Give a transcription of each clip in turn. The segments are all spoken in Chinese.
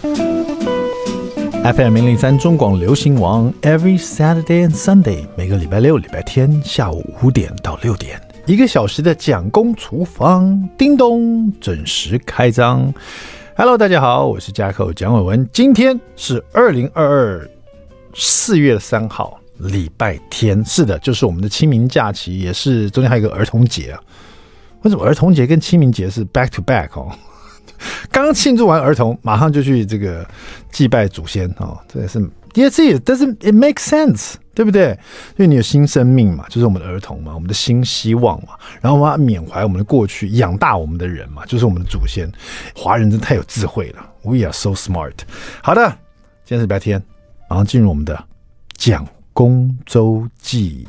FM 零零三中广流行王，Every Saturday and Sunday，每个礼拜六、礼拜天下午五点到六点，一个小时的蒋公厨房，叮咚，准时开张。Hello，大家好，我是加寇蒋伟文，今天是二零二二四月三号，礼拜天，是的，就是我们的清明假期，也是中间还有一个儿童节啊。为什么儿童节跟清明节是 back to back 哦？刚庆祝完儿童，马上就去这个祭拜祖先哦，这也是第二次也，但是 it makes sense，对不对？因为你有新生命嘛，就是我们的儿童嘛，我们的新希望嘛，然后我们要缅怀我们的过去，养大我们的人嘛，就是我们的祖先。华人真太有智慧了，We are so smart。好的，今天是礼拜天，马上进入我们的蒋公周记。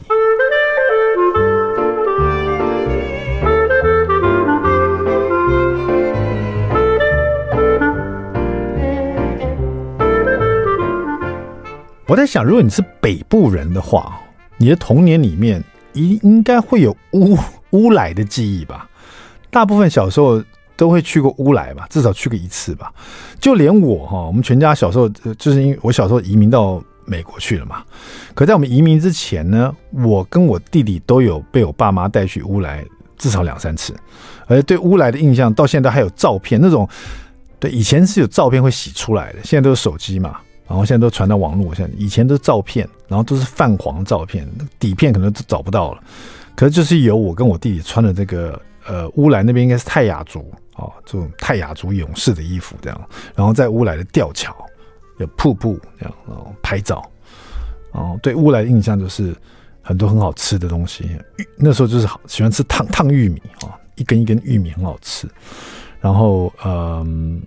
我在想，如果你是北部人的话，你的童年里面应应该会有乌乌来的记忆吧？大部分小时候都会去过乌来吧，至少去过一次吧。就连我哈，我们全家小时候就是因为我小时候移民到美国去了嘛。可在我们移民之前呢，我跟我弟弟都有被我爸妈带去乌来至少两三次，而对乌来的印象到现在还有照片，那种对以前是有照片会洗出来的，现在都是手机嘛。然后现在都传到网络，现在以前都是照片，然后都是泛黄照片，底片可能都找不到了。可是就是有我跟我弟弟穿的这个呃乌来那边应该是泰雅族啊、哦，这种泰雅族勇士的衣服这样。然后在乌来的吊桥有瀑布这样，然后拍照。哦，对乌来的印象就是很多很好吃的东西。那时候就是好喜欢吃烫烫玉米啊、一根一根玉米很好吃。然后嗯。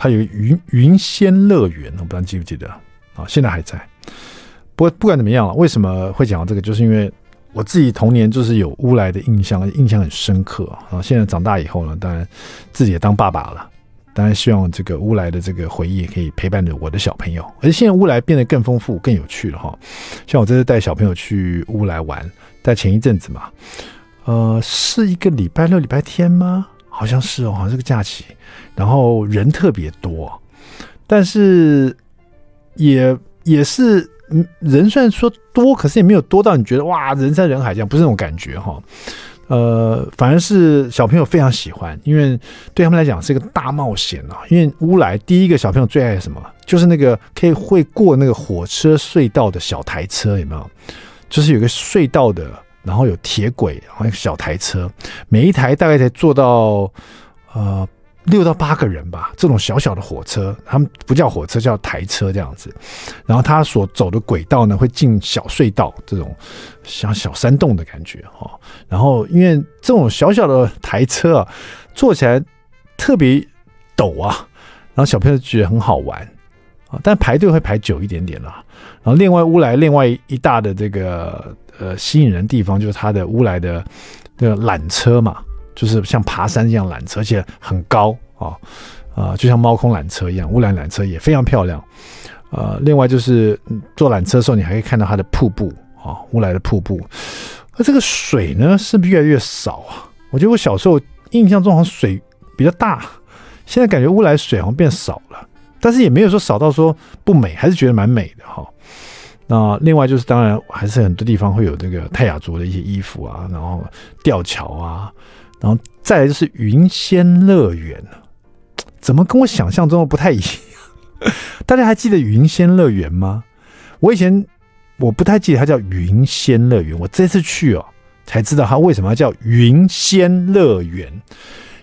它有云云仙乐园，我不知道记不记得啊？现在还在。不过不管怎么样了，为什么会讲到这个？就是因为我自己童年就是有乌来的印象，印象很深刻啊。现在长大以后呢，当然自己也当爸爸了，当然希望这个乌来的这个回忆可以陪伴着我的小朋友。而且现在乌来变得更丰富、更有趣了哈。像我这次带小朋友去乌来玩，在前一阵子嘛，呃，是一个礼拜六、礼拜天吗？好像是哦，好像是个假期，然后人特别多，但是也也是，嗯，人虽然说多，可是也没有多到你觉得哇，人山人海这样，不是那种感觉哈。呃，反而是小朋友非常喜欢，因为对他们来讲是一个大冒险啊。因为乌来第一个小朋友最爱什么，就是那个可以会过那个火车隧道的小台车，有没有？就是有个隧道的。然后有铁轨，然后小台车，每一台大概才坐到呃六到八个人吧。这种小小的火车，他们不叫火车，叫台车这样子。然后它所走的轨道呢，会进小隧道，这种像小山洞的感觉哈。然后因为这种小小的台车啊，坐起来特别陡啊，然后小朋友觉得很好玩啊，但排队会排久一点点啦。然后另外乌来另外一大的这个。呃，吸引人的地方就是它的乌来的那个缆车嘛，就是像爬山一样缆车，而且很高啊啊，就像猫空缆车一样，乌来缆车也非常漂亮。呃，另外就是坐缆车的时候，你还可以看到它的瀑布啊，乌来的瀑布。而这个水呢，是不是越来越少啊？我觉得我小时候印象中好像水比较大，现在感觉乌来水好像变少了，但是也没有说少到说不美，还是觉得蛮美的哈。那另外就是，当然还是很多地方会有这个泰雅族的一些衣服啊，然后吊桥啊，然后再来就是云仙乐园，怎么跟我想象中的不太一样？大家还记得云仙乐园吗？我以前我不太记得它叫云仙乐园，我这次去哦才知道它为什么要叫云仙乐园。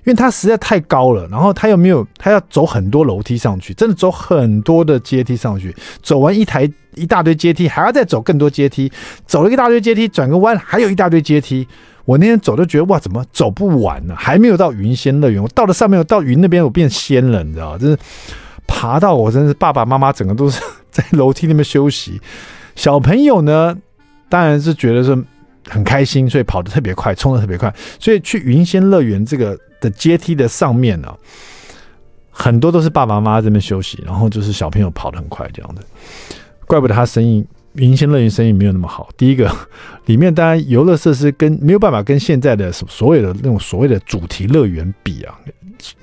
因为它实在太高了，然后它又没有，它要走很多楼梯上去，真的走很多的阶梯上去，走完一台一大堆阶梯，还要再走更多阶梯，走了一大堆阶梯，转个弯还有一大堆阶梯。我那天走就觉得哇，怎么走不完呢？还没有到云仙乐园，我到了上面，我到云那边，我变仙了，你知道吗？就是爬到我真是爸爸妈妈整个都是在楼梯那边休息，小朋友呢，当然是觉得是很开心，所以跑得特别快，冲得特别快，所以去云仙乐园这个。的阶梯的上面呢、很多都是爸爸妈妈在这边休息，然后就是小朋友跑得很快这样的，怪不得他生意云仙乐园生意没有那么好。第一个，里面当然游乐设施跟没有办法跟现在的所有的那种所谓的主题乐园比啊，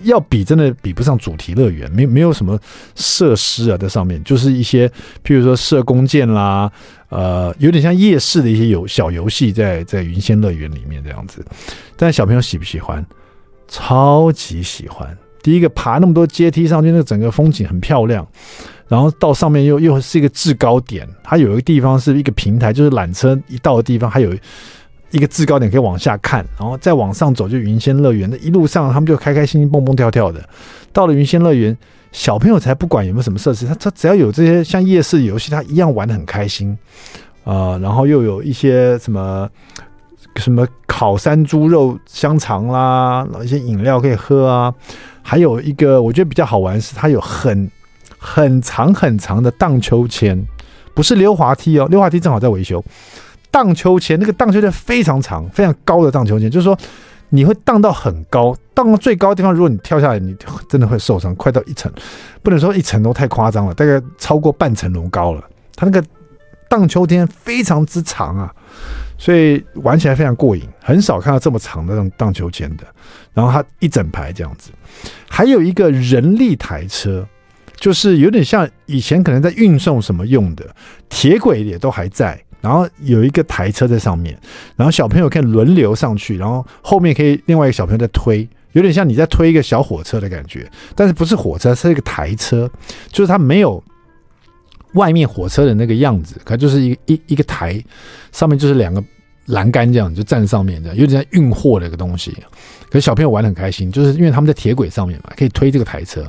要比真的比不上主题乐园，没没有什么设施啊在上面，就是一些譬如说射弓箭啦，呃，有点像夜市的一些游小游戏在在云仙乐园里面这样子。但小朋友喜不喜欢？超级喜欢。第一个爬那么多阶梯上去，那个整个风景很漂亮。然后到上面又又是一个制高点，它有一个地方是一个平台，就是缆车一到的地方，还有一个制高点可以往下看，然后再往上走就云仙乐园。那一路上他们就开开心心蹦蹦跳跳的。到了云仙乐园，小朋友才不管有没有什么设施，他他只要有这些像夜市游戏，他一样玩得很开心啊、呃。然后又有一些什么什么烤山猪肉香肠啦，一些饮料可以喝啊。还有一个我觉得比较好玩是，它有很很长很长的荡秋千，不是溜滑梯哦，溜滑梯正好在维修。荡秋千那个荡秋千非常长、非常高的荡秋千，就是说你会荡到很高，荡到最高的地方，如果你跳下来，你真的会受伤，快到一层，不能说一层楼太夸张了，大概超过半层楼高了。它那个荡秋千非常之长啊，所以玩起来非常过瘾，很少看到这么长的那种荡秋千的。然后它一整排这样子，还有一个人力台车。就是有点像以前可能在运送什么用的，铁轨也都还在，然后有一个台车在上面，然后小朋友可以轮流上去，然后后面可以另外一个小朋友在推，有点像你在推一个小火车的感觉，但是不是火车，是一个台车，就是它没有外面火车的那个样子，可就是一一一个台，上面就是两个栏杆这样，就站上面这样，有点像运货的一个东西，可是小朋友玩的很开心，就是因为他们在铁轨上面嘛，可以推这个台车。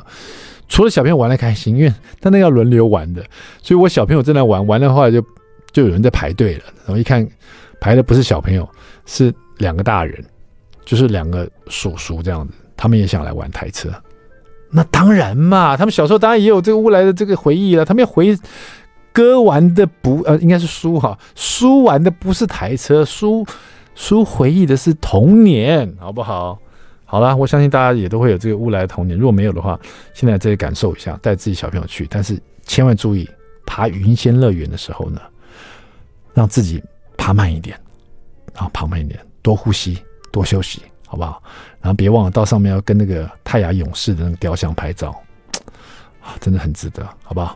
除了小朋友玩的开心，因为他那要轮流玩的，所以我小朋友正在玩，玩的话就就有人在排队了。然后一看排的不是小朋友，是两个大人，就是两个叔叔这样子，他们也想来玩台车。那当然嘛，他们小时候当然也有这个乌来的这个回忆了。他们要回歌玩的不呃，应该是书哈，书玩的不是台车，书书回忆的是童年，好不好？好了，我相信大家也都会有这个乌来的童年。如果没有的话，现在再感受一下，带自己小朋友去。但是千万注意，爬云仙乐园的时候呢，让自己爬慢一点，啊，爬慢一点，多呼吸，多休息，好不好？然后别忘了到上面要跟那个泰雅勇士的那个雕像拍照，啊，真的很值得，好不好？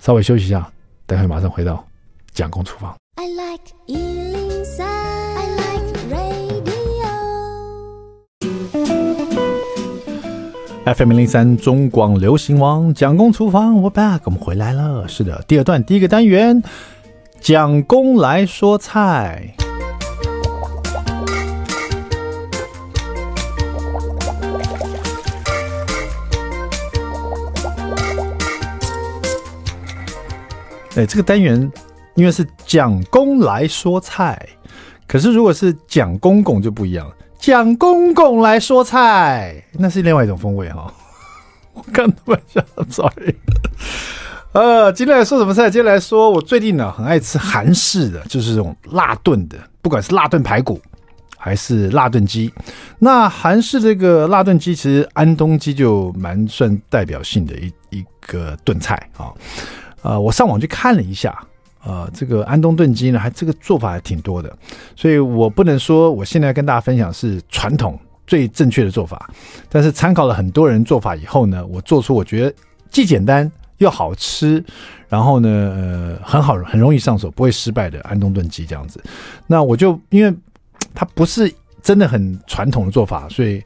稍微休息一下，待会马上回到蒋公厨房。I like FM 零零三中广流行王蒋公厨房，我 back，我们回来了。是的，第二段第一个单元，蒋公来说菜。哎，这个单元因为是蒋公来说菜，可是如果是蒋公公就不一样了。蒋公公来说菜，那是另外一种风味哈。我刚突然想，sorry。呃，今天来说什么菜？今天来说，我最近呢很爱吃韩式的，就是这种辣炖的，不管是辣炖排骨还是辣炖鸡。那韩式这个辣炖鸡，其实安东鸡就蛮算代表性的一一个炖菜啊。呃，我上网去看了一下。呃，这个安东炖鸡呢，还这个做法还挺多的，所以我不能说我现在跟大家分享是传统最正确的做法，但是参考了很多人做法以后呢，我做出我觉得既简单又好吃，然后呢，呃，很好很容易上手，不会失败的安东炖鸡这样子。那我就因为它不是真的很传统的做法，所以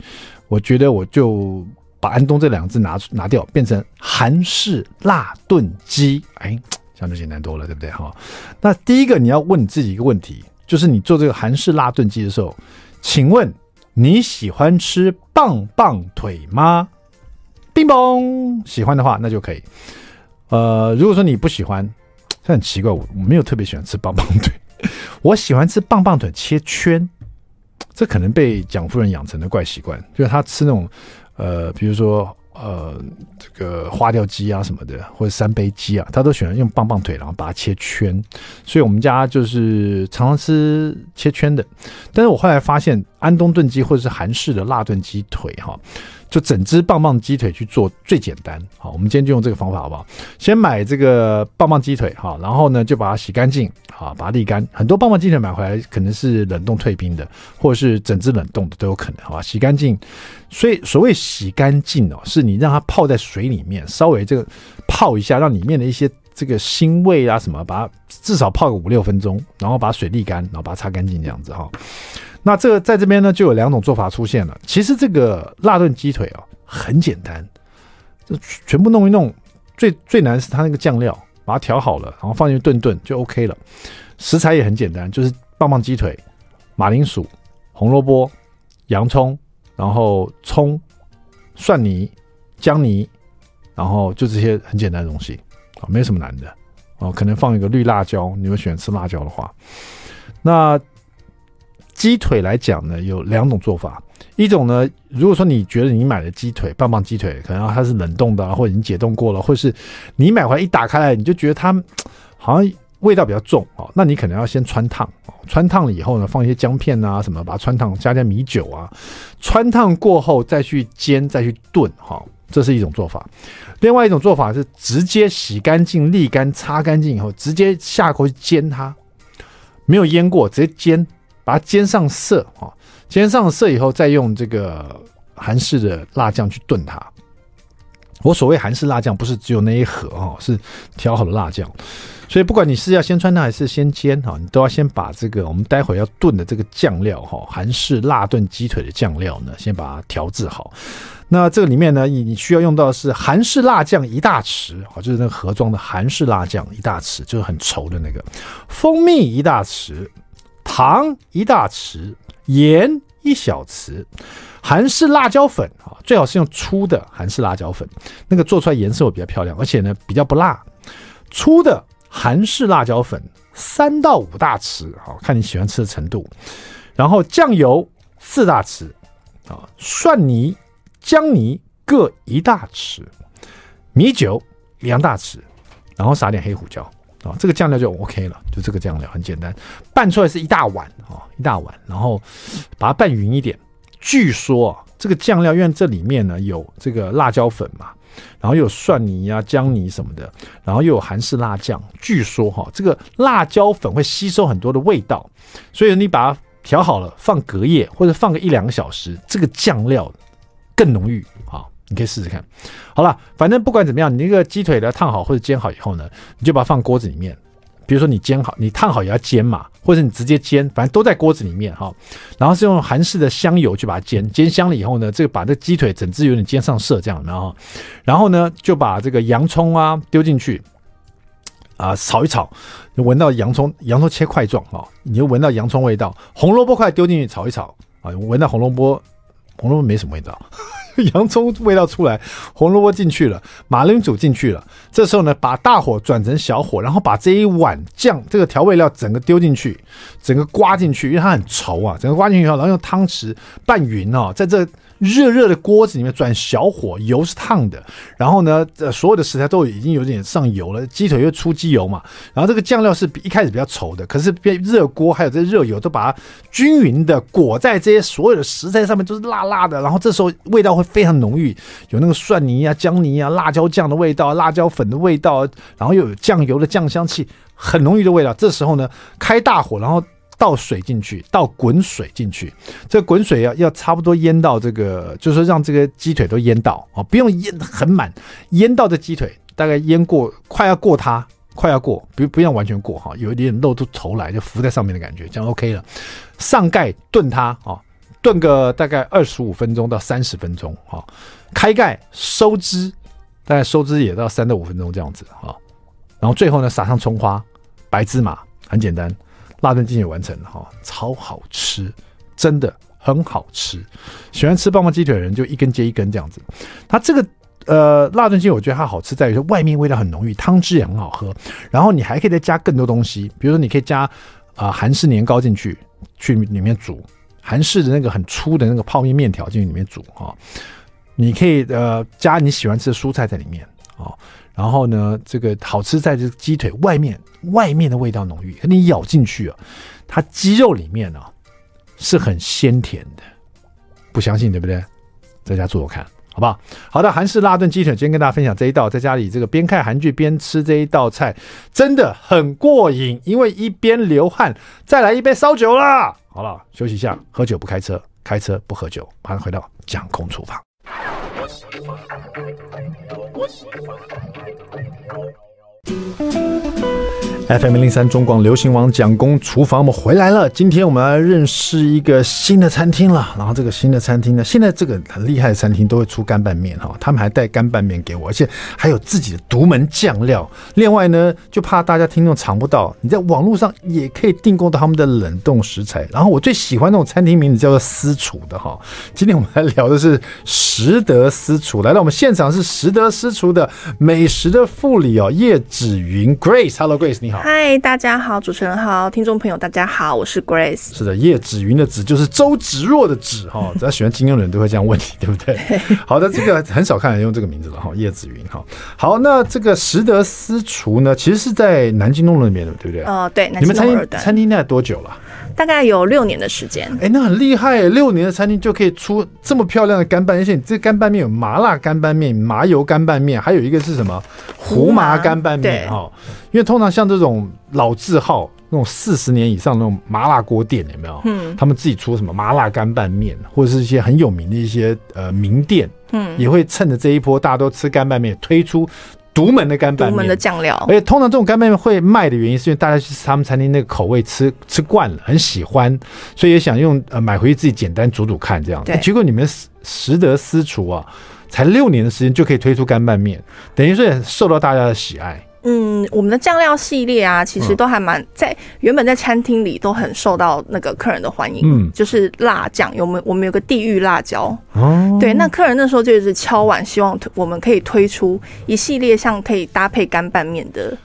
我觉得我就把安东这两个字拿拿掉，变成韩式辣炖鸡。哎。那就简单多了，对不对哈？那第一个你要问你自己一个问题，就是你做这个韩式辣炖鸡的时候，请问你喜欢吃棒棒腿吗？叮咚，喜欢的话那就可以。呃，如果说你不喜欢，这很奇怪，我没有特别喜欢吃棒棒腿，我喜欢吃棒棒腿切圈，这可能被蒋夫人养成的怪习惯，就是他吃那种呃，比如说。呃，这个花雕鸡啊什么的，或者三杯鸡啊，他都喜欢用棒棒腿，然后把它切圈。所以我们家就是常常吃切圈的。但是我后来发现，安东炖鸡或者是韩式的辣炖鸡腿，哈，就整只棒棒鸡腿去做最简单。好，我们今天就用这个方法好不好？先买这个棒棒鸡腿好，然后呢就把它洗干净好，把它沥干。很多棒棒鸡腿买回来可能是冷冻退冰的，或者是整只冷冻的都有可能，好吧？洗干净。所以所谓洗干净哦，是你让它泡在水里面，稍微这个泡一下，让里面的一些这个腥味啊什么，把它至少泡个五六分钟，然后把水沥干，然后把它擦干净这样子哈。那这个在这边呢，就有两种做法出现了。其实这个辣炖鸡腿啊，很简单，就全部弄一弄。最最难是它那个酱料，把它调好了，然后放进去炖炖就 OK 了。食材也很简单，就是棒棒鸡腿、马铃薯、红萝卜、洋葱，然后葱、蒜泥、姜泥，然后就这些很简单的东西啊，没什么难的哦。可能放一个绿辣椒，你们喜欢吃辣椒的话，那。鸡腿来讲呢，有两种做法。一种呢，如果说你觉得你买的鸡腿棒棒鸡腿，可能它是冷冻的，或者已经解冻过了，或者是你买回来一打开来，你就觉得它好像味道比较重哦，那你可能要先汆烫，汆烫了以后呢，放一些姜片啊什么，把它汆烫，加点米酒啊，汆烫过后再去煎，再去炖哈，这是一种做法。另外一种做法是直接洗干净、沥干、擦干净以后，直接下锅去煎它，没有腌过，直接煎。把它煎上色啊，煎上色以后，再用这个韩式的辣酱去炖它。我所谓韩式辣酱，不是只有那一盒哈，是调好的辣酱。所以不管你是要先穿它还是先煎哈，你都要先把这个我们待会要炖的这个酱料哈，韩式辣炖鸡腿的酱料呢，先把它调制好。那这个里面呢，你你需要用到的是韩式辣酱一大匙啊，就是那个盒装的韩式辣酱一大匙，就是很稠的那个，蜂蜜一大匙。糖一大匙，盐一小匙，韩式辣椒粉啊，最好是用粗的韩式辣椒粉，那个做出来颜色会比较漂亮，而且呢比较不辣。粗的韩式辣椒粉三到五大匙，好看你喜欢吃的程度。然后酱油四大匙，啊，蒜泥、姜泥各一大匙，米酒两大匙，然后撒点黑胡椒。啊、哦，这个酱料就 OK 了，就这个酱料很简单，拌出来是一大碗啊、哦，一大碗，然后把它拌匀一点。据说啊，这个酱料因为这里面呢有这个辣椒粉嘛，然后又有蒜泥啊、姜泥什么的，然后又有韩式辣酱，据说哈、哦，这个辣椒粉会吸收很多的味道，所以你把它调好了，放隔夜或者放个一两个小时，这个酱料更浓郁。你可以试试看，好了，反正不管怎么样，你那个鸡腿的烫好或者煎好以后呢，你就把它放锅子里面。比如说你煎好，你烫好也要煎嘛，或者你直接煎，反正都在锅子里面哈。然后是用韩式的香油去把它煎，煎香了以后呢，这个把这鸡腿整只有点煎上色这样，然后，然后呢就把这个洋葱啊丢进去，啊炒一炒，你闻到洋葱，洋葱切块状哈，你就闻到洋葱味道。红萝卜块丢进去炒一炒啊，闻到红萝卜，红萝卜没什么味道。洋葱味道出来，红萝卜进去了，马铃薯进去了。这时候呢，把大火转成小火，然后把这一碗酱这个调味料整个丢进去，整个刮进去，因为它很稠啊，整个刮进去以后，然后用汤匙拌匀哦，在这。热热的锅子里面转小火，油是烫的，然后呢，呃，所有的食材都已经有点上油了，鸡腿又出鸡油嘛，然后这个酱料是比一开始比较稠的，可是变热锅还有这热油都把它均匀的裹在这些所有的食材上面，都是辣辣的，然后这时候味道会非常浓郁，有那个蒜泥啊、姜泥啊、辣椒酱的味道、辣椒粉的味道，然后又有酱油的酱香气，很浓郁的味道。这时候呢，开大火，然后。倒水进去，倒滚水进去，这滚水要要差不多淹到这个，就是说让这个鸡腿都淹到啊，不用淹很满，淹到这鸡腿大概淹过，快要过它，快要过，不不要完全过哈，有一点露出头来就浮在上面的感觉，这样 OK 了。上盖炖它啊，炖个大概二十五分钟到三十分钟啊，开盖收汁，大概收汁也到三到五分钟这样子啊，然后最后呢撒上葱花、白芝麻，很简单。辣炖鸡腿完成了哈，超好吃，真的很好吃。喜欢吃棒棒鸡腿的人就一根接一根这样子。它这个呃辣炖鸡，我觉得它好吃在于说外面味道很浓郁，汤汁也很好喝。然后你还可以再加更多东西，比如说你可以加啊呃、韩式年糕进去，去里面煮韩式的那个很粗的那个泡面面条进去里面煮哈。你可以呃加你喜欢吃的蔬菜在里面啊。然后呢，这个好吃在这鸡腿外面，外面的味道浓郁，可你咬进去啊，它鸡肉里面呢、啊、是很鲜甜的，不相信对不对？在家做做看。好不好？好的，韩式辣炖鸡腿，今天跟大家分享这一道，在家里这个边看韩剧边吃这一道菜，真的很过瘾，因为一边流汗，再来一杯烧酒啦。好了，休息一下，喝酒不开车，开车不喝酒，马上回到蒋空厨房。What's FM 零零三中广流行网蒋公厨房，我们回来了。今天我们来认识一个新的餐厅了。然后这个新的餐厅呢，现在这个很厉害的餐厅都会出干拌面哈，他们还带干拌面给我，而且还有自己的独门酱料。另外呢，就怕大家听众尝不到，你在网络上也可以订购到他们的冷冻食材。然后我最喜欢那种餐厅名字叫做私厨的哈。今天我们来聊的是食得私厨，来到我们现场是食得私厨的美食的副理哦，叶芷云 Grace，Hello Grace，你好。嗨，大家好，主持人好，听众朋友大家好，我是 Grace。是的，叶子云的子就是周芷若的芷哈，只要喜欢金庸的人都会这样问你，对不对？好的，这个很少看人用这个名字了哈，叶子云哈。好，那这个食得私厨呢，其实是在南京东路那边的，对不对？哦，对，你们餐厅餐厅那多久了？大概有六年的时间。哎，那很厉害，六年的餐厅就可以出这么漂亮的干拌，而且你这干拌面有麻辣干拌面、麻油干拌面，还有一个是什么胡麻干拌面哈。因为通常像这种老字号，那种四十年以上那种麻辣锅店，有没有？嗯，他们自己出什么麻辣干拌面，或者是一些很有名的一些呃名店，嗯，也会趁着这一波大家都吃干拌面，推出独门的干拌面，独门的酱料。而且通常这种干拌面会卖的原因，是因为大家去他们餐厅那个口味吃吃惯了，很喜欢，所以也想用呃买回去自己简单煮煮看这样。对。结果你们实得私厨啊，才六年的时间就可以推出干拌面，等于说也受到大家的喜爱。嗯，我们的酱料系列啊，其实都还蛮在原本在餐厅里都很受到那个客人的欢迎。嗯，就是辣酱，有没我们有个地狱辣椒。哦，对，那客人那时候就是敲碗，希望我们可以推出一系列像可以搭配干拌面的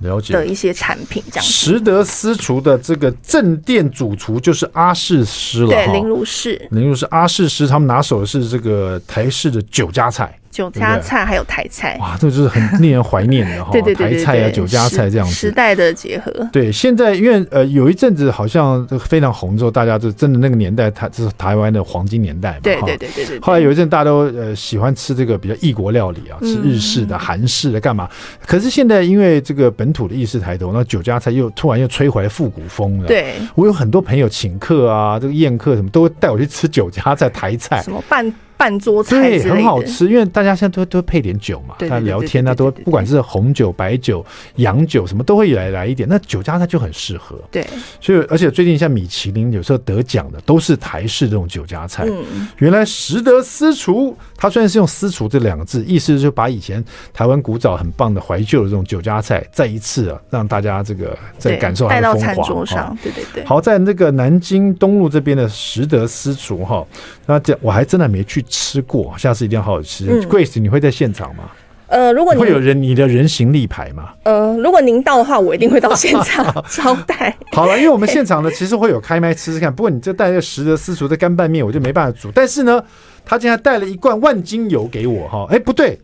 了解的一些产品。这样，食得私厨的这个正店主厨就是阿世师了。对，林如是，林如是阿世师，他们拿手的是这个台式的酒家菜。酒家菜还有台菜，哇，这个就是很令人怀念的 哈。对对对，台菜啊，酒家菜这样子，时代的结合。对，现在因为呃有一阵子好像非常红之后，大家就真的那个年代，它这是台湾的黄金年代嘛。对对对对对。后来有一阵大家都呃喜欢吃这个比较异国料理啊，吃日式的、韩式的干嘛？可是现在因为这个本土的意识抬头，那酒家菜又突然又吹回来复古风了。对，我有很多朋友请客啊，这个宴客什么都会带我去吃酒家菜、台菜。什么办？半桌菜对，很好吃，因为大家现在都都配点酒嘛，他聊天啊，都不管是红酒、白酒、洋酒什么，都会来来一点。那酒家它就很适合，对。所以而且最近像米其林有时候得奖的都是台式这种酒家菜。嗯，原来食得私厨，它虽然是用“私厨”这两个字，意思就是把以前台湾古早很棒的怀旧的这种酒家菜，再一次啊让大家这个再感受它的风华。带到餐桌上，对对对。好，在那个南京东路这边的食得私厨哈，那这我还真的没去。吃过，下次一定要好好吃。嗯、Grace，你会在现场吗？呃，如果你会有人你的人形立牌吗？呃，如果您到的话，我一定会到现场 招待。好了，因为我们现场呢，其实会有开麦吃吃看。不过你这带个食得私厨的干拌面，我就没办法煮。但是呢，他竟然带了一罐万金油给我哈。哎，不对。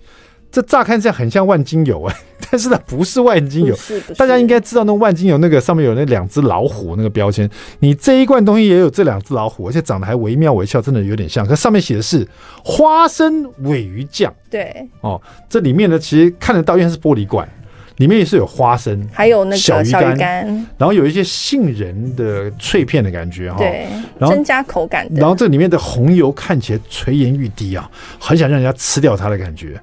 这乍看这样很像万金油哎，但是它不是万金油。大家应该知道那万金油那个上面有那两只老虎那个标签，你这一罐东西也有这两只老虎，而且长得还惟妙惟肖，真的有点像。可上面写的是花生尾鱼酱。对哦，这里面呢其实看得到，因为是玻璃罐，里面也是有花生，还有那个小鱼干，然后有一些杏仁的脆片的感觉哈。对，然后增加口感。然后这里面的红油看起来垂涎欲滴啊，很想让人家吃掉它的感觉。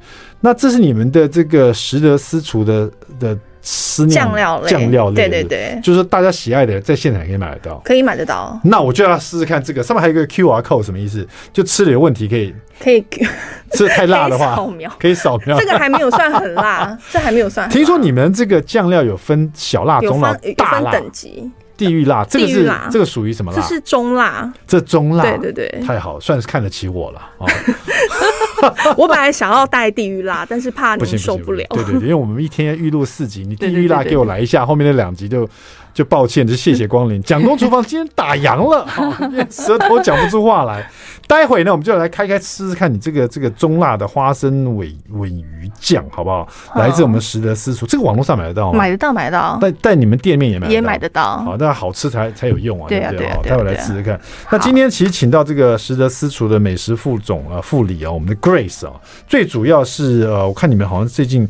那这是你们的这个食得私厨的的思念酱料类，酱料类，对对对，就是说大家喜爱的，在现场可以买得到，可以买得到。那我就要试试看这个，上面还有一个 QR code，什么意思？就吃了有问题可以可以 吃的太辣的话，扫描可以扫描。这个还没有算很辣，这还没有算。听说你们这个酱料有分小辣、中辣、大辣等级。地狱辣，这个是这个属于什么辣？这是中辣，这中辣，对对对，太好，算是看得起我了。我本来想要带地狱辣，但是怕你受不了。对对对，因为我们一天预录四集，你地狱辣给我来一下，后面那两集就就抱歉，就谢谢光临。蒋公厨房今天打烊了，舌头讲不出话来。待会呢，我们就来开开吃吃看你这个这个中辣的花生尾尾鱼酱，好不好？来自我们实德私厨，这个网络上买得到吗？买得到，买得到。但但你们店面也买也买得到。好，那好吃才才有用啊，对不对？好，待会来吃吃看。那今天其实请到这个实德私厨的美食副总啊副理啊，我们的 Grace。哦，最主要是呃，我看你们好像最近。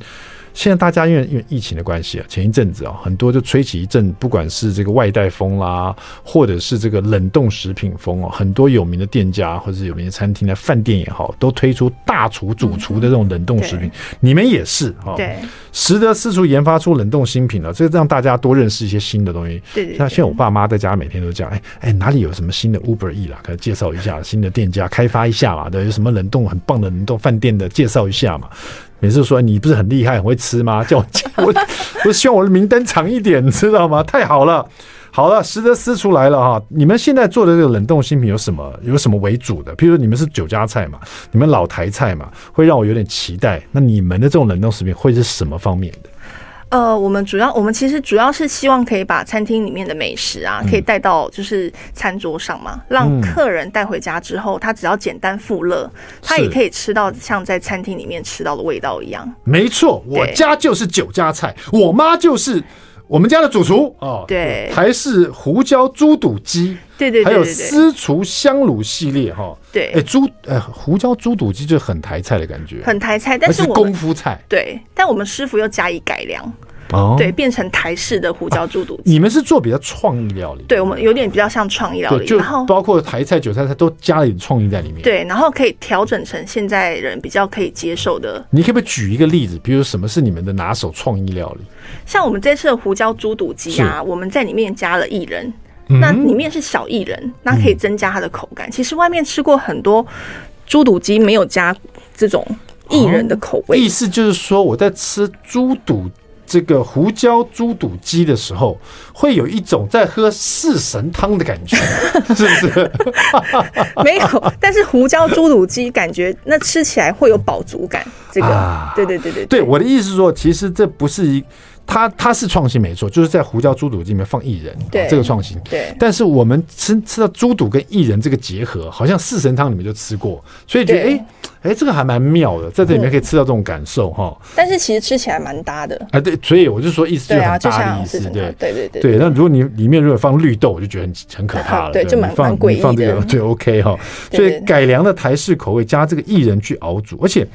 现在大家因为因为疫情的关系啊，前一阵子啊，很多就吹起一阵，不管是这个外带风啦，或者是这个冷冻食品风啊，很多有名的店家或者是有名的餐厅的饭店也好，都推出大厨主厨的这种冷冻食品。你们也是啊，对，食得私厨研发出冷冻新品了，这个让大家多认识一些新的东西。对对。像现在我爸妈在家每天都讲，哎哎，哪里有什么新的 Uber E 啦，可以介绍一下新的店家，开发一下嘛，对，有什么冷冻很棒的冷冻饭店的介绍一下嘛。每次说你不是很厉害，很会吃吗？叫我叫我我希望我的名单长一点，你知道吗？太好了，好了，实则私出来了哈！你们现在做的这个冷冻新品有什么？有什么为主的？譬如说你们是酒家菜嘛，你们老台菜嘛，会让我有点期待。那你们的这种冷冻食品会是什么方面的？呃，我们主要，我们其实主要是希望可以把餐厅里面的美食啊，可以带到就是餐桌上嘛，嗯、让客人带回家之后，他只要简单复乐，他也可以吃到像在餐厅里面吃到的味道一样。没错，我家就是酒家菜，我妈就是。我们家的主厨哦，对，台式胡椒猪肚鸡，对对，还有私厨香卤系列哈，对，哎猪，哎胡椒猪肚鸡就很台菜的感觉，很台菜，但是是功夫菜，对，但我们师傅又加以改良。哦，对，变成台式的胡椒猪肚鸡。你们是做比较创意料理？对，我们有点比较像创意料理，然后包括台菜、韭菜菜都加了一点创意在里面。对，然后可以调整成现在人比较可以接受的。你可不可以举一个例子？比如什么是你们的拿手创意料理？像我们这次的胡椒猪肚鸡啊，我们在里面加了薏仁，那里面是小薏仁，那可以增加它的口感。其实外面吃过很多猪肚鸡，没有加这种薏仁的口味。意思就是说，我在吃猪肚。这个胡椒猪肚鸡的时候，会有一种在喝四神汤的感觉，是不是？没有，但是胡椒猪肚鸡感觉那吃起来会有饱足感。这个，啊、对对对对对，对，我的意思是说，其实这不是一。它它是创新没错，就是在胡椒猪肚鸡里面放薏仁，对这个创新。对，但是我们吃吃到猪肚跟薏仁这个结合，好像四神汤里面就吃过，所以觉得哎哎、欸欸，这个还蛮妙的，在这里面可以吃到这种感受哈、嗯。但是其实吃起来蛮搭的。啊，对，所以我就说意思就是很搭的意思，对对对对对。那如果你里面如果放绿豆，我就觉得很很可怕了。对，就蛮放诡异。放这个 对 OK 哈，所以改良的台式口味加这个薏仁去熬煮，而且。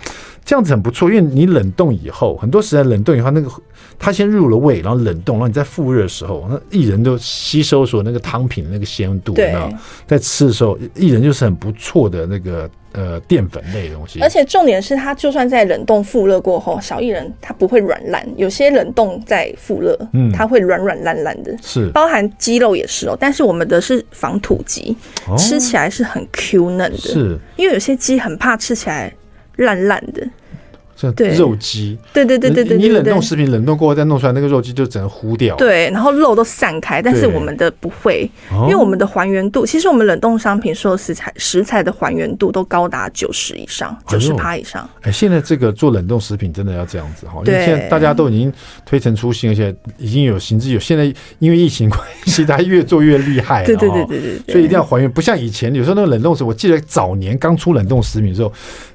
这样子很不错，因为你冷冻以后，很多食材冷冻以后，那个它先入了味，然后冷冻，然后你在复热的时候，那薏仁都吸收所那个汤品的那个鲜度，对，在吃的时候，薏仁就是很不错的那个呃淀粉类的东西。而且重点是，它就算在冷冻复热过后，小薏仁它不会软烂，有些冷冻在复热，嗯，它会软软烂烂的，是。包含鸡肉也是哦。但是我们的是防土鸡，哦，吃起来是很 Q 嫩的，是。因为有些鸡很怕吃起来。烂烂的，这肉鸡，对对对对对，你冷冻食品冷冻过后再弄出来，那个肉鸡就整个糊掉。对，然后肉都散开，但是我们的不会，因为我们的还原度，其实我们冷冻商品所有食材食材的还原度都高达九十以上，九十趴以上。哎，现在这个做冷冻食品真的要这样子哈，因为现在大家都已经推陈出新，而且已经有行之有。现在因为疫情关系，大家越做越厉害，对对对对对，所以一定要还原，不像以前有时候那个冷冻食，我记得早年刚出冷冻食品的时候。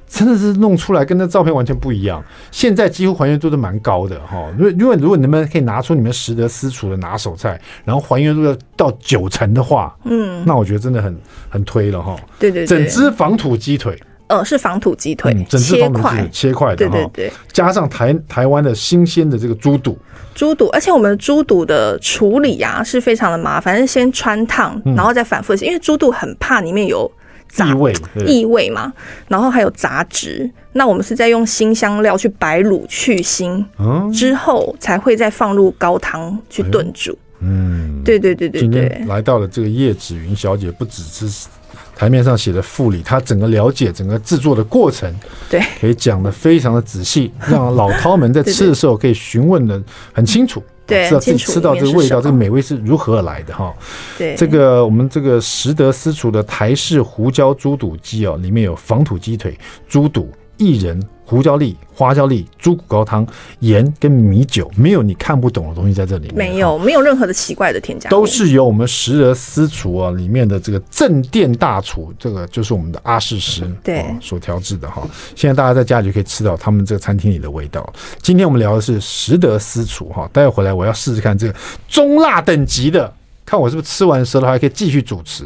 真的是弄出来跟那照片完全不一样，现在几乎还原度都蛮高的哈。因为因为如果你们可以拿出你们食得私厨的拿手菜，然后还原度要到九成的话，嗯，那我觉得真的很很推了哈。对对对，整只防土鸡腿，呃，是防土鸡腿，整只防土鸡腿切块。的哈，对，加上台台湾的新鲜的这个猪肚，猪肚，而且我们猪肚的处理啊是非常的麻烦，是先穿烫，然后再反复，因为猪肚很怕里面有。异味，异味嘛，然后还有杂质。那我们是在用辛香料去白卤去腥，嗯，之后才会再放入高汤去炖煮。哎。嗯，对对对对对。今天来到了这个叶芷云小姐，不只是台面上写的副理，她整个了解整个制作的过程，对，可以讲得非常的仔细，让老饕们在 吃的时候可以询问的很清楚。对，知道自己吃到这个味道，这个美味是如何而来的哈。对，这个我们这个食得私厨的台式胡椒猪肚鸡哦，里面有防土鸡腿、猪肚、薏仁。胡椒粒、花椒粒、猪骨高汤、盐跟米酒，没有你看不懂的东西在这里面。没有，没有任何的奇怪的添加。都是由我们食得私厨啊里面的这个正店大厨，这个就是我们的阿世师对、哦、所调制的哈。现在大家在家里就可以吃到他们这个餐厅里的味道。今天我们聊的是食得私厨哈，待会回来我要试试看这个中辣等级的，看我是不是吃完舌头还可以继续主持，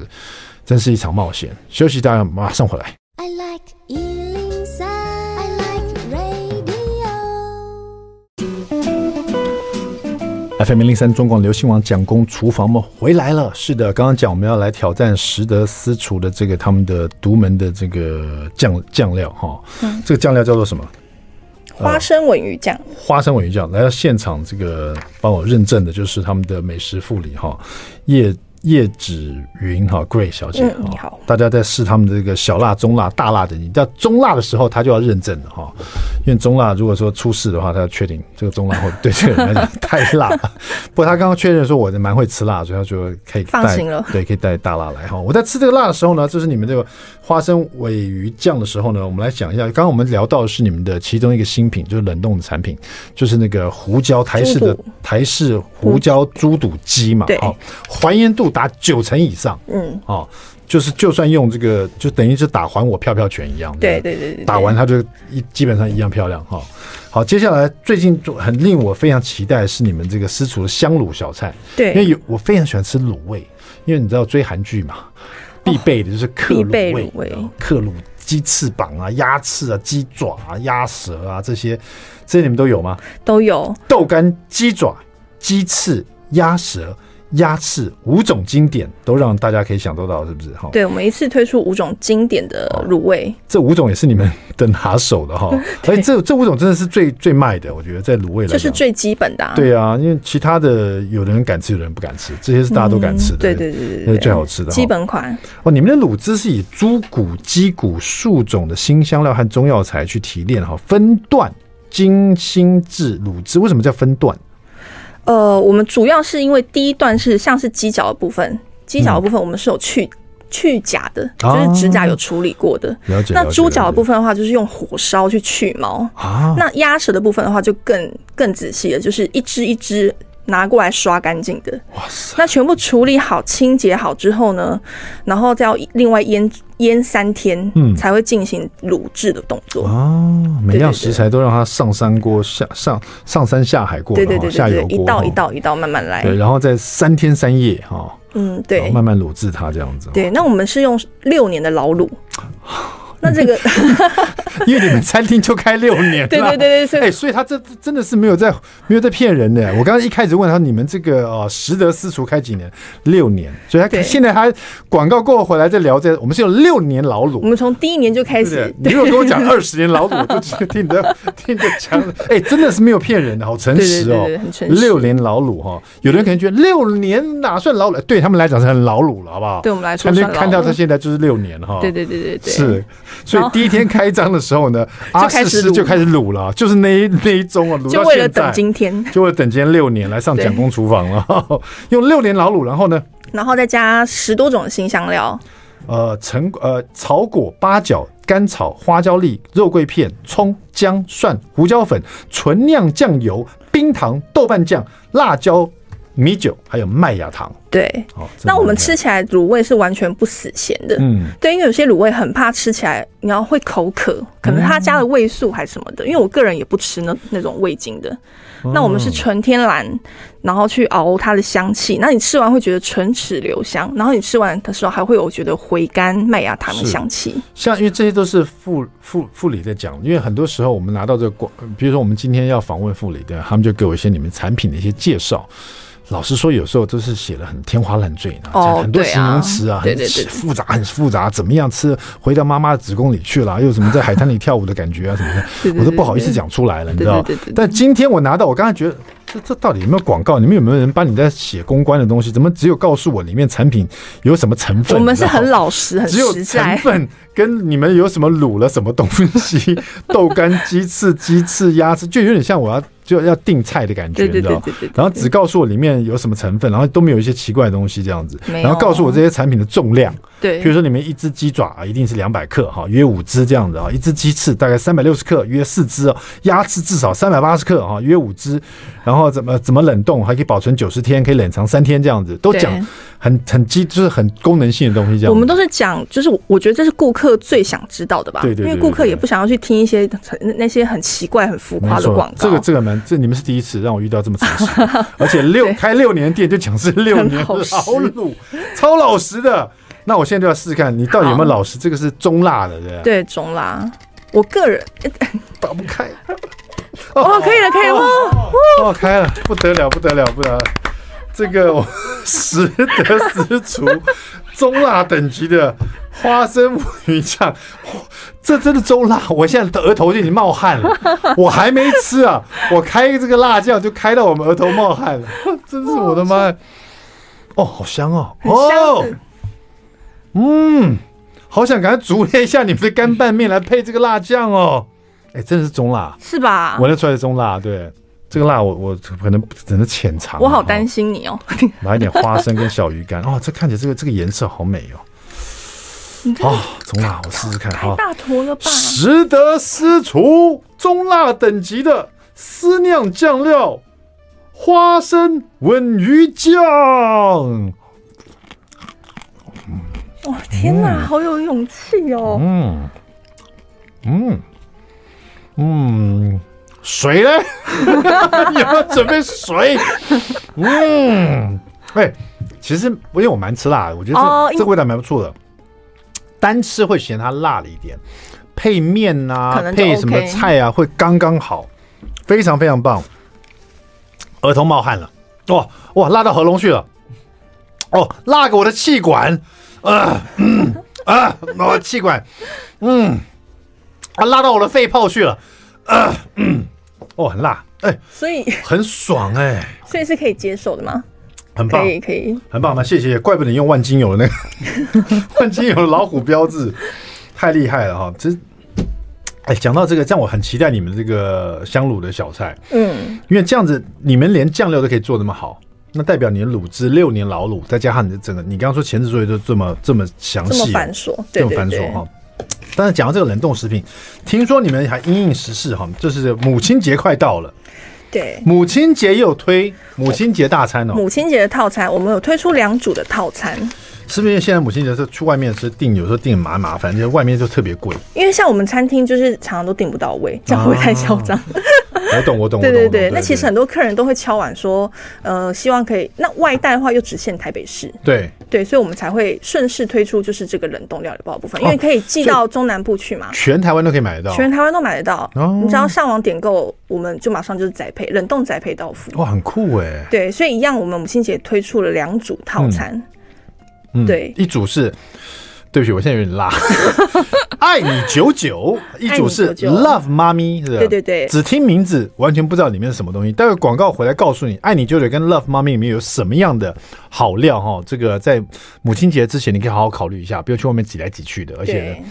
真是一场冒险。休息，大家马上回来。I like FM 零三中广流行网蒋公厨房，我们回来了。是的，刚刚讲我们要来挑战食得私厨的这个他们的独门的这个酱酱料哈。嗯，这个酱料叫做什么？花生尾鱼酱。花生尾鱼酱来到现场，这个帮我认证的就是他们的美食副理哈叶。叶芷云哈，Grace 小姐，嗯，你好。大家在试他们的这个小辣、中辣、大辣的，你到中辣的时候，他就要认证了哈。因为中辣如果说出事的话，他要确定这个中辣会对这个人来讲太辣。不过他刚刚确认说我蛮会吃辣，所以他就可以放心了。对，可以带大辣来哈。我在吃这个辣的时候呢，就是你们这个花生尾鱼酱的时候呢，我们来讲一下。刚刚我们聊到的是你们的其中一个新品，就是冷冻的产品，就是那个胡椒台式的台式胡椒猪肚鸡嘛。哦，还原度达九成以上。嗯，哦，就是就算用这个，就等于是打还我票票权一样。对对对对，打完它就一基本上一样漂亮哈。好，接下来最近很令我非常期待的是你们这个私厨的香卤小菜。对，因为有我非常喜欢吃卤味，因为你知道追韩剧嘛，必备的就是克卤味，克卤鸡翅膀啊、鸭翅啊、鸡爪啊、鸭舌啊这些，这些你们都有吗？都有。豆干、鸡爪、鸡翅、鸭舌。鸭翅五种经典都让大家可以享受到，是不是？哈，对，我们一次推出五种经典的卤味，这五种也是你们的拿手的哈。而且这这五种真的是最最卖的，我觉得在卤味来讲，就是最基本的。对啊，因为其他的有的人敢吃，有的人不敢吃，这些是大家都敢吃的。对对对对，那是最好吃的基本款。哦，你们的卤汁是以猪骨、鸡骨数种的新香料和中药材去提炼哈，分段精心制卤汁。为什么叫分段？呃，我们主要是因为第一段是像是犄角的部分，犄角的部分我们是有去、嗯、去甲的，就是指甲有处理过的。了解。那猪脚的部分的话，就是用火烧去去毛。啊。那鸭舌的部分的话，就更更仔细了，就是一只一只。拿过来刷干净的，哇塞！那全部处理好、清洁好之后呢，然后再要另外腌腌三天，嗯，才会进行卤制的动作哦。每样食材都让它上山锅下上上山下海过，对对对，下油锅，一道一道一道慢慢来，对，然后再三天三夜哈，嗯，对，慢慢卤制它这样子。对，那我们是用六年的老卤。那这个，因为你们餐厅就开六年 了，对对对对，哎，所以他这真的是没有在没有在骗人的。我刚刚一开始问他，你们这个哦，实得私厨开几年？六年，所以他现在他广告过后回来再聊这，我们是有六年老卤。我们从第一年就开始，你如果跟我讲二十年老卤，我就听着听着讲，哎，真的是没有骗人的，好诚实哦，很诚实。六年老卤哈，有的人可能觉得六年哪算老卤？对他们来讲是很老卤了，好不好？对我们来说，看到他现在就是六年哈。对对对对对，是。所以第一天开张的时候呢，阿四师就开始卤了，就是那一那一盅啊，就为了等今天，就为了等今天六年来上蒋公厨房了，用六年老卤，然后呢，然后再加十多种新香料，呃，陈呃草果、八角、甘草、花椒粒、肉桂片、葱、姜、蒜、胡椒粉、纯酿酱油、冰糖、豆瓣酱、辣椒。米酒还有麦芽糖，对，哦，那我们吃起来卤味是完全不死咸的，嗯，对，因为有些卤味很怕吃起来你要会口渴，可能它加了味素还是什么的，因为我个人也不吃那那种味精的，那我们是纯天然，然后去熬它的香气，那你吃完会觉得唇齿留香，然后你吃完的时候还会有觉得回甘麦芽糖的香气。像因为这些都是副副副理在讲，因为很多时候我们拿到这个广，比如说我们今天要访问副理，的，他们就给我一些你们产品的一些介绍。老实说，有时候都是写的很天花乱坠的，很多形容词啊，很复杂，很复杂。怎么样吃回到妈妈的子宫里去了？又什么在海滩里跳舞的感觉啊什么的，我都不好意思讲出来了，你知道？但今天我拿到，我刚才觉得这这到底有没有广告？你们有没有人帮你在写公关的东西？怎么只有告诉我里面产品有什么成分？我们是很老实，很实在。成分跟你们有什么卤了什么东西？豆干、鸡翅、鸡翅、鸭翅，就有点像我要。就要订菜的感觉，你知道？然后只告诉我里面有什么成分，然后都没有一些奇怪的东西这样子。然后告诉我这些产品的重量，对，比如说里面一只鸡爪啊，一定是两百克哈，约五只这样子啊。一只鸡翅大概三百六十克，约四只哦。鸭翅至少三百八十克哈，约五只。然后怎么怎么冷冻，还可以保存九十天，可以冷藏三天这样子，都讲很很基，就是很功能性的东西这样。我们都是讲，就是我觉得这是顾客最想知道的吧？对对，因为顾客也不想要去听一些那些很奇怪、很浮夸的广告。这个这个蛮。这你们是第一次让我遇到这么诚实，而且六开六年店就讲是六年老卤，超老实的。那我现在就要试试看你到底有没有老实。这个是中辣的，对对，中辣。我个人 打不开。哦，可以了，可以了。哦，开了，不得了，不得了，不得了！这个我食得私厨中辣等级的花生鮪鱼酱，这真的中辣！我现在的额头就已经冒汗了，我还没吃啊，我开这个辣酱就开到我们额头冒汗了，真是我的妈！哦，好香哦，哦，嗯。好想赶快煮一下你们的干拌面来配这个辣酱哦！哎，真的是中辣，是吧？闻得出来是中辣，对，这个辣我我可能只能浅尝。我好担心你哦。拿一点花生跟小鱼干哦，这看起来这个这个颜色好美哦。哦，中辣，我试试看哈。大坨了吧？食得私厨中辣等级的私酿酱料花生鮪鱼酱。哇、哦、天哪，嗯、好有勇气哦！嗯嗯嗯，水呢？有没有准备水？嗯，哎，其实因为我蛮吃辣的，我觉得这、哦、这个味道蛮不错的。单吃会嫌它辣了一点，配面啊，OK、配什么菜啊，会刚刚好，非常非常棒。额头冒汗了，哇哇，辣到喉咙去了，哦，辣个我的气管。啊，嗯啊，我的气管，嗯，啊，辣到我的肺泡去了，啊，嗯，哦，很辣，哎，所以很爽哎，所以是可以接受的吗？很棒，可以，可以，很棒嘛，谢谢，怪不得你用万金油的那个 万金油的老虎标志，太厉害了哈，这，哎，讲到这个，这样我很期待你们这个香卤的小菜，嗯，因为这样子你们连酱料都可以做那么好。那代表你的卤汁六年老卤，再加上你的整个，你刚刚说前置作业都这么这么详细，这么繁琐，这么繁琐哈。但是讲到这个冷冻食品，听说你们还因应时事哈，就是母亲节快到了，对，母亲节也有推母亲节大餐哦，母亲节的套餐，我们有推出两组的套餐。是不是现在母亲节是去外面吃订，有时候订蛮麻烦，就外面就特别贵。因为像我们餐厅就是常常都订不到位，这样会太嚣张？我懂，我懂。对对对，那其实很多客人都会敲碗说，呃，希望可以。那外带的话又只限台北市。对对，所以我们才会顺势推出就是这个冷冻料理包部分，因为可以寄到中南部去嘛。全台湾都可以买得到。全台湾都买得到，你只要上网点购，我们就马上就是宅配，冷冻宅配到府。哇，很酷哎。对，所以一样，我们母亲节推出了两组套餐。嗯，对，一组是，对不起，我现在有点辣。爱你久久，一组是 Love 妈咪，是吧？对对对，只听名字完全不知道里面是什么东西。待会广告回来告诉你，爱你久久跟 Love 妈咪里面有什么样的好料哈。这个在母亲节之前，你可以好好考虑一下，不要去外面挤来挤去的，而且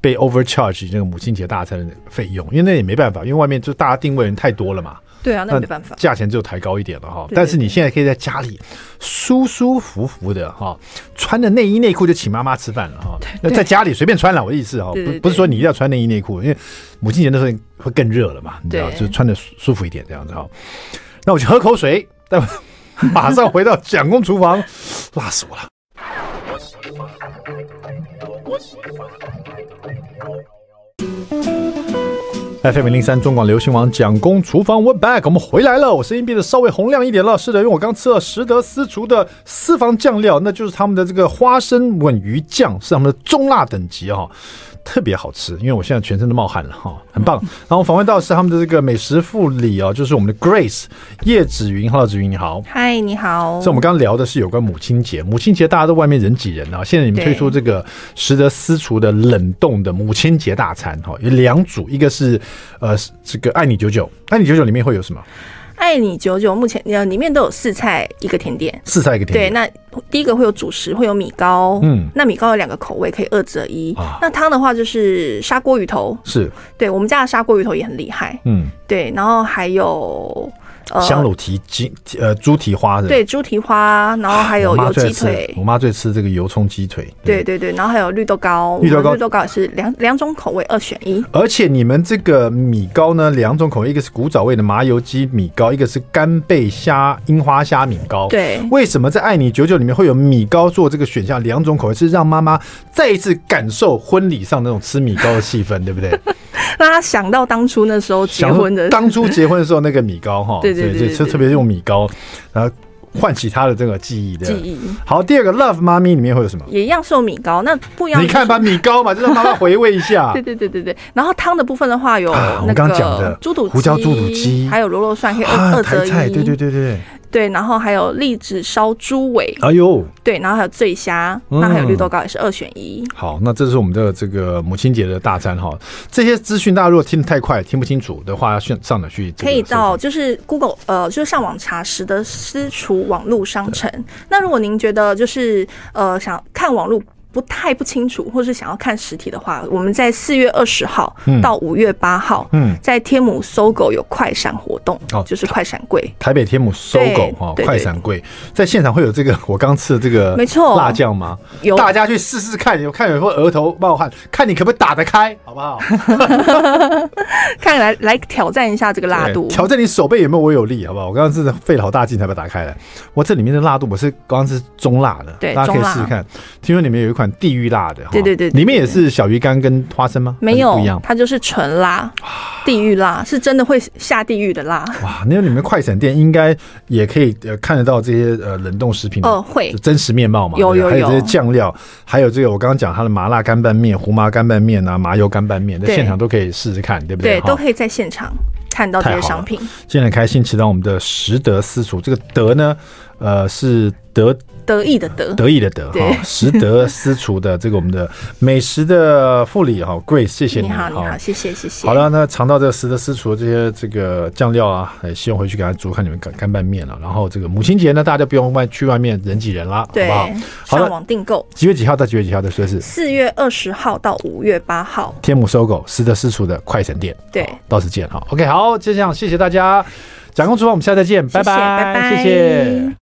被 overcharge 这个母亲节大餐的费用，因为那也没办法，因为外面就大家定位人太多了嘛。对啊，那没办法，价钱就抬高一点了哈。但是你现在可以在家里舒舒服服的哈，穿着内衣内裤就请妈妈吃饭了哈。那在家里随便穿了，我的意思哈，不不是说你一定要穿内衣内裤，因为母亲节的时候会更热了嘛，你知道，就穿的舒服一点这样子哈。那我去喝口水，待会马上回到蒋公厨房，辣死我了。FM 零三中广流行网蒋公厨房，We're back，我们回来了。我声音变得稍微洪亮一点了，是的，因为我刚吃了食得私厨的私房酱料，那就是他们的这个花生鮪鱼酱，是他们的中辣等级哈。特别好吃，因为我现在全身都冒汗了哈，很棒。然后访问到的是他们的这个美食副理哦，就是我们的 Grace 叶芷云，Hello，芷云你好，嗨，你好。所以我们刚刚聊的是有关母亲节，母亲节大家都外面人挤人啊，现在你们推出这个食得私厨的冷冻的母亲节大餐哈，有两组，一个是呃这个爱你九九，爱你九九里面会有什么？爱你九九，目前呃里面都有四菜一个甜点，四菜一个甜点。对，那第一个会有主食，会有米糕，嗯，那米糕有两个口味，可以二择一。啊、那汤的话就是砂锅鱼头，是对，我们家的砂锅鱼头也很厉害，嗯，对，然后还有。香卤蹄鸡，呃，猪蹄花的，对，猪蹄花，然后还有油鸡腿。我妈最吃这个油葱鸡腿。对对对，然后还有绿豆糕，绿豆糕，绿豆糕也是两两种口味，二选一。而且你们这个米糕呢，两种口味，一个是古早味的麻油鸡米糕，一个是干贝虾樱花虾米糕。对，为什么在爱你久久里面会有米糕做这个选项？两种口味是让妈妈再一次感受婚礼上那种吃米糕的气氛，对不对？让他想到当初那时候结婚的，当初结婚的时候那个米糕哈，对 对对，就特别用米糕，然后唤起他的这个记忆的记忆。好，第二个 Love 妈咪里面会有什么？也一样是有米糕，那不一样、你看吧，米糕嘛，就让妈妈回味一下。对对对对对。然后汤的部分的话，有那个猪肚胡椒猪肚鸡，还有罗肉蒜，可以二二择一。对对对对。对，然后还有栗子烧猪尾，哎呦，对，然后还有醉虾，嗯、那还有绿豆糕也是二选一。好，那这是我们的这个母亲节的大餐哈。这些资讯大家如果听得太快、听不清楚的话，要上上哪去？可以到就是 Google 呃，就是上网查实的私厨网络商城。那如果您觉得就是呃想看网络。不太不清楚，或是想要看实体的话，我们在四月二十号到五月八号，嗯，在天母 SOGO 有快闪活动，哦，就是快闪柜。台北天母 SOGO 哈，快闪柜在现场会有这个 我刚吃的这个没错辣酱吗？有，大家去试试看，有看有没有额头冒汗，看你可不可以打得开，好不好？看来来挑战一下这个辣度，挑战你手背有没有我有力，好不好？我刚刚是费了好大劲才把它打开来，我这里面的辣度我是刚刚是中辣的，对，大家可以试试看。听说里面有一款地狱辣的，对对对，里面也是小鱼干跟花生吗？没有，不一样，它就是纯辣，地狱辣是真的会下地狱的辣。哇，那你们快闪店应该也可以呃看得到这些呃冷冻食品哦，会真实面貌嘛？有有有，还有这些酱料，还有这个我刚刚讲它的麻辣干拌面、胡麻干拌面啊、麻油干拌面，在现场都可以试试看，对不对？对，都可以在现场看到这些商品。现在开心吃到我们的食得私厨，这个得呢，呃是得。得意的得，得意的得哈，食得私厨的这个我们的美食的副理哈，Grace，谢谢你，你好，你好，谢谢谢谢。好了，那尝到这个食得私厨的这些这个酱料啊，希望回去给他煮，看你们干干拌面了。然后这个母亲节呢，大家就不用外去外面人挤人啦，对好不好？上网订购，几月几号到几月几号的？说是四月二十号到五月八号，天母 SOGO 食得私厨的快闪店，对，到时见哈。OK，好，就这样，谢谢大家，蒋公厨房，我们下次再见，拜拜，谢谢。